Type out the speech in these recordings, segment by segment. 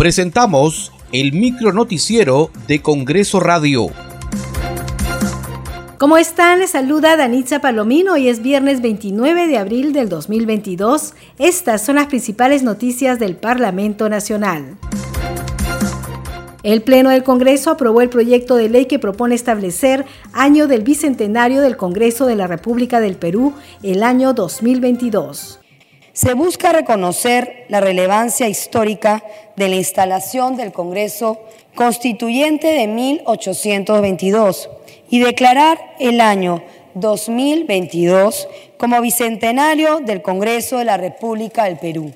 Presentamos el micro noticiero de Congreso Radio. ¿Cómo están? Les saluda Danitza Palomino. Hoy es viernes 29 de abril del 2022. Estas son las principales noticias del Parlamento Nacional. El Pleno del Congreso aprobó el proyecto de ley que propone establecer año del Bicentenario del Congreso de la República del Perú, el año 2022. Se busca reconocer la relevancia histórica de la instalación del Congreso Constituyente de 1822 y declarar el año 2022 como Bicentenario del Congreso de la República del Perú.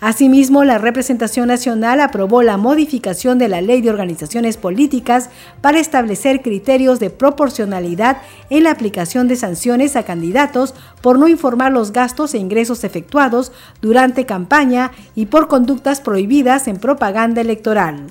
Asimismo, la representación nacional aprobó la modificación de la Ley de Organizaciones Políticas para establecer criterios de proporcionalidad en la aplicación de sanciones a candidatos por no informar los gastos e ingresos efectuados durante campaña y por conductas prohibidas en propaganda electoral.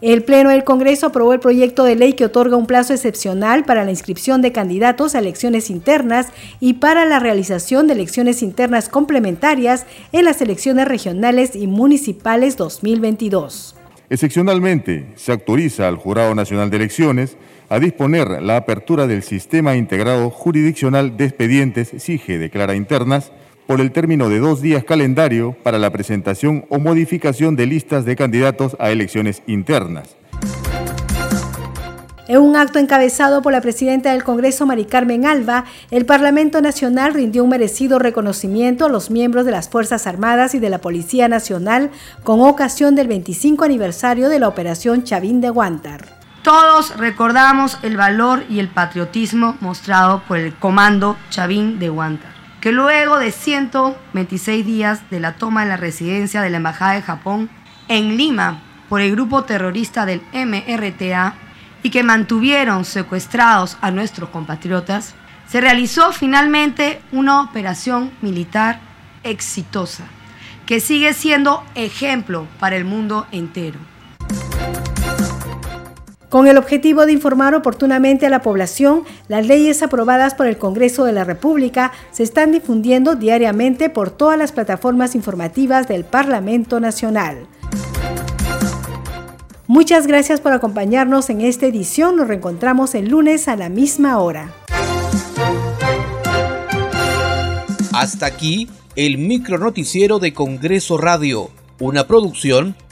El Pleno del Congreso aprobó el proyecto de ley que otorga un plazo excepcional para la inscripción de candidatos a elecciones internas y para la realización de elecciones internas complementarias en las elecciones regionales y municipales 2022. Excepcionalmente, se autoriza al Jurado Nacional de Elecciones a disponer la apertura del Sistema Integrado Jurisdiccional de Expedientes SIGE Declara Internas por el término de dos días calendario para la presentación o modificación de listas de candidatos a elecciones internas. En un acto encabezado por la presidenta del Congreso, Mari Carmen Alba, el Parlamento Nacional rindió un merecido reconocimiento a los miembros de las Fuerzas Armadas y de la Policía Nacional con ocasión del 25 aniversario de la Operación Chavín de Guantar. Todos recordamos el valor y el patriotismo mostrado por el Comando Chavín de Guantar que luego de 126 días de la toma en la residencia de la Embajada de Japón en Lima por el grupo terrorista del MRTA y que mantuvieron secuestrados a nuestros compatriotas, se realizó finalmente una operación militar exitosa que sigue siendo ejemplo para el mundo entero con el objetivo de informar oportunamente a la población, las leyes aprobadas por el Congreso de la República se están difundiendo diariamente por todas las plataformas informativas del Parlamento Nacional. Muchas gracias por acompañarnos en esta edición. Nos reencontramos el lunes a la misma hora. Hasta aquí el micro noticiero de Congreso Radio, una producción